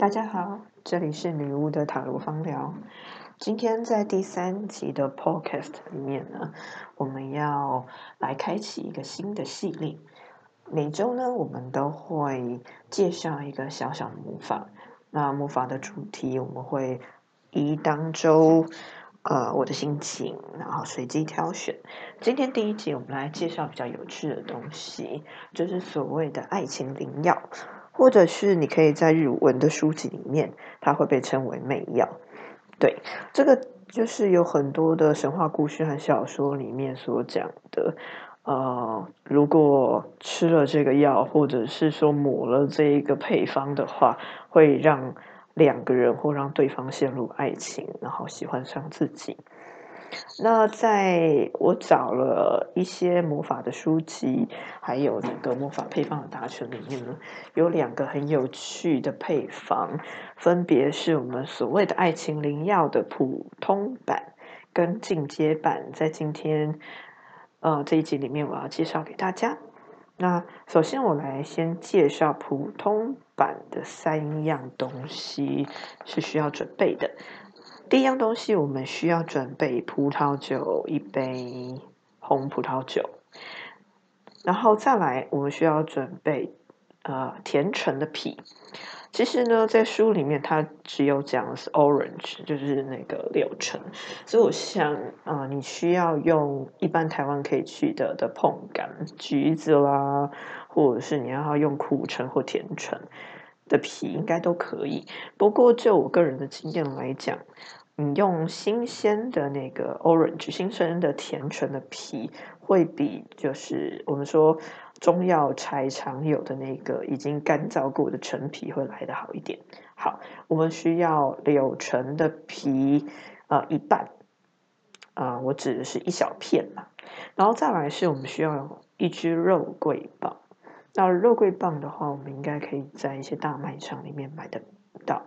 大家好，这里是女巫的塔罗方疗。今天在第三集的 Podcast 里面呢，我们要来开启一个新的系列。每周呢，我们都会介绍一个小小的魔法。那魔法的主题，我们会依当周呃我的心情，然后随机挑选。今天第一集，我们来介绍比较有趣的东西，就是所谓的爱情灵药。或者是你可以在日文的书籍里面，它会被称为媚药。对，这个就是有很多的神话故事和小说里面所讲的。呃，如果吃了这个药，或者是说抹了这一个配方的话，会让两个人或让对方陷入爱情，然后喜欢上自己。那在我找了一些魔法的书籍，还有那个魔法配方的大全里面呢，有两个很有趣的配方，分别是我们所谓的爱情灵药的普通版跟进阶版，在今天呃这一集里面我要介绍给大家。那首先我来先介绍普通版的三样东西是需要准备的。第一样东西，我们需要准备葡萄酒一杯，红葡萄酒，然后再来，我们需要准备呃甜橙的皮。其实呢，在书里面它只有讲是 orange，就是那个柳橙，所以我想啊，你需要用一般台湾可以取得的碰柑，橘子啦，或者是你要用苦橙或甜橙。的皮，应该都可以。不过就我个人的经验来讲，你用新鲜的那个 orange 新鲜的甜橙的皮，会比就是我们说中药材常有的那个已经干燥过的陈皮会来的好一点。好，我们需要柳橙的皮啊一半啊，我指的是一小片嘛。然后再来是我们需要一只肉桂棒。那肉桂棒的话，我们应该可以在一些大卖场里面买得到。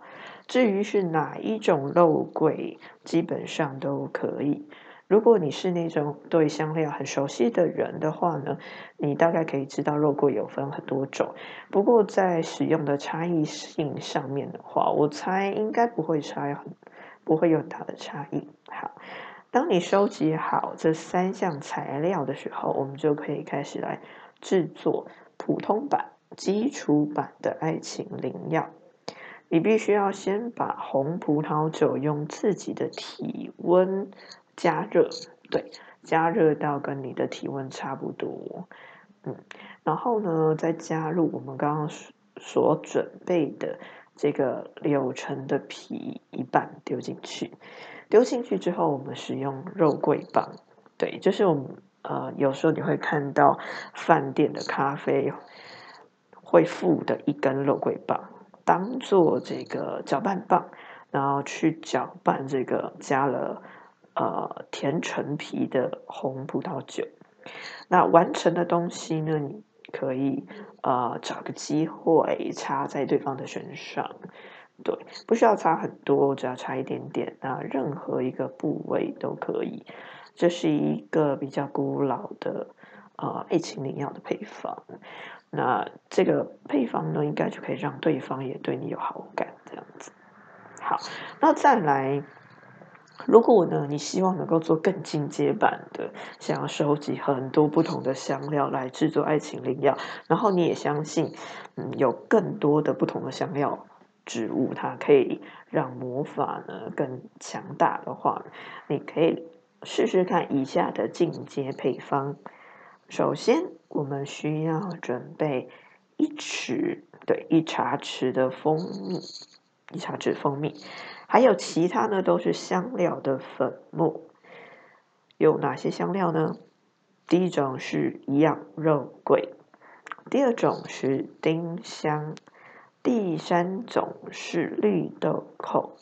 至于是哪一种肉桂，基本上都可以。如果你是那种对香料很熟悉的人的话呢，你大概可以知道肉桂有分很多种。不过在使用的差异性上面的话，我猜应该不会差很，不会有很大的差异。好，当你收集好这三项材料的时候，我们就可以开始来制作普通版、基础版的爱情灵药。你必须要先把红葡萄酒用自己的体温加热，对，加热到跟你的体温差不多，嗯，然后呢，再加入我们刚刚所准备的这个柳橙的皮一半丢进去，丢进去之后，我们使用肉桂棒，对，就是我们呃有时候你会看到饭店的咖啡会附的一根肉桂棒。当做这个搅拌棒，然后去搅拌这个加了呃甜橙皮的红葡萄酒。那完成的东西呢，你可以呃找个机会插在对方的身上，对，不需要擦很多，只要擦一点点，那任何一个部位都可以。这是一个比较古老的呃爱情灵药的配方。那这个配方呢，应该就可以让对方也对你有好感，这样子。好，那再来，如果呢，你希望能够做更进阶版的，想要收集很多不同的香料来制作爱情灵药，然后你也相信，嗯，有更多的不同的香料植物，它可以让魔法呢更强大的话，你可以试试看以下的进阶配方。首先，我们需要准备一匙，对，一茶匙的蜂蜜，一茶匙蜂蜜，还有其他呢，都是香料的粉末。有哪些香料呢？第一种是羊肉桂，第二种是丁香，第三种是绿豆蔻，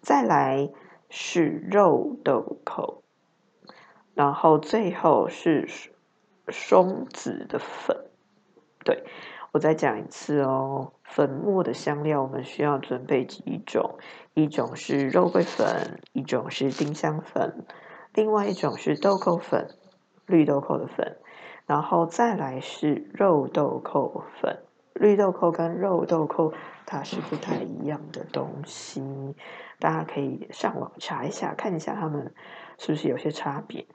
再来是肉豆蔻，然后最后是。松子的粉，对我再讲一次哦。粉末的香料我们需要准备几种？一种是肉桂粉，一种是丁香粉，另外一种是豆蔻粉，绿豆蔻的粉，然后再来是肉豆蔻粉、绿豆蔻跟肉豆蔻它是不太一样的东西，大家可以上网查一下，看一下它们是不是有些差别。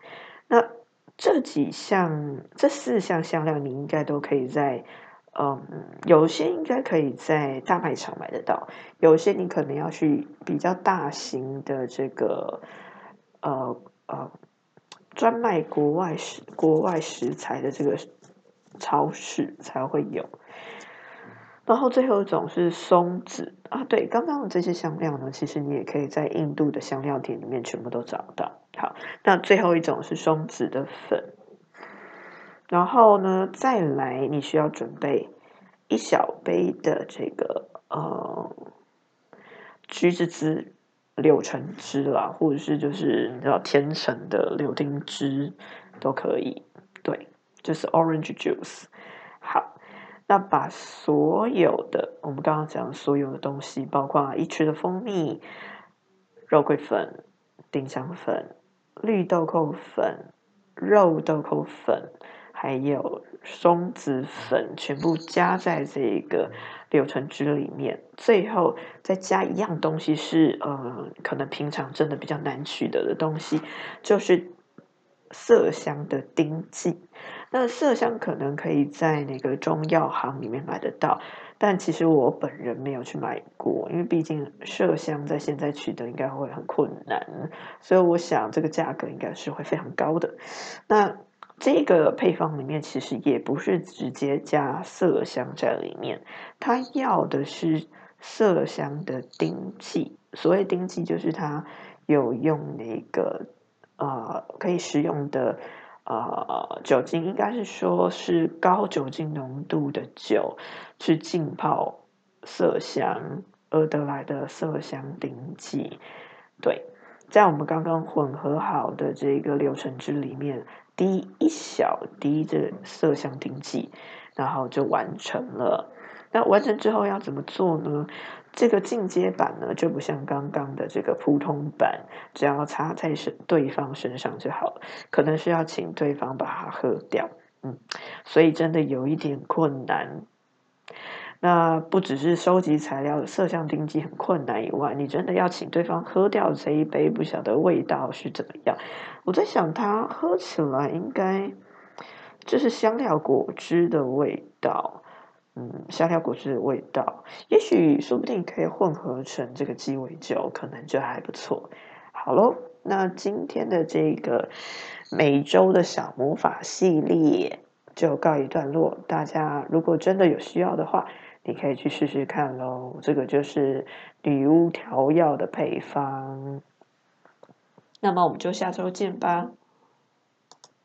那这几项、这四项香料，你应该都可以在，嗯，有些应该可以在大卖场买得到，有些你可能要去比较大型的这个，呃呃，专卖国外食、国外食材的这个超市才会有。然后最后一种是松子啊，对，刚刚的这些香料呢，其实你也可以在印度的香料店里面全部都找到。好，那最后一种是松子的粉，然后呢，再来你需要准备一小杯的这个呃橘子汁、柳橙汁啦，或者是就是你知道甜橙的柳丁汁都可以，对，就是 orange juice。好。那把所有的我们刚刚讲所有的东西，包括一匙的蜂蜜、肉桂粉、丁香粉、绿豆蔻粉、肉豆蔻粉，还有松子粉，全部加在这个柳橙汁里面。最后再加一样东西，是呃，可能平常真的比较难取得的东西，就是麝香的丁剂。那麝香可能可以在那个中药行里面买得到，但其实我本人没有去买过，因为毕竟麝香在现在取得应该会很困难，所以我想这个价格应该是会非常高的。那这个配方里面其实也不是直接加麝香在里面，它要的是麝香的丁剂。所谓丁剂，就是它有用那个呃可以食用的。呃，酒精应该是说是高酒精浓度的酒去浸泡麝香而得来的麝香丁剂。对，在我们刚刚混合好的这个流程汁里面滴一小滴这麝香丁剂，然后就完成了。那完成之后要怎么做呢？这个进阶版呢，就不像刚刚的这个普通版，只要擦在身对方身上就好了。可能是要请对方把它喝掉，嗯，所以真的有一点困难。那不只是收集材料的色相定剂很困难以外，你真的要请对方喝掉这一杯，不晓得味道是怎么样。我在想，它喝起来应该就是香料果汁的味道。嗯，香料果汁的味道，也许说不定可以混合成这个鸡尾酒，可能就还不错。好喽，那今天的这个每周的小魔法系列就告一段落。大家如果真的有需要的话，你可以去试试看喽。这个就是女巫调药的配方。那么我们就下周见吧。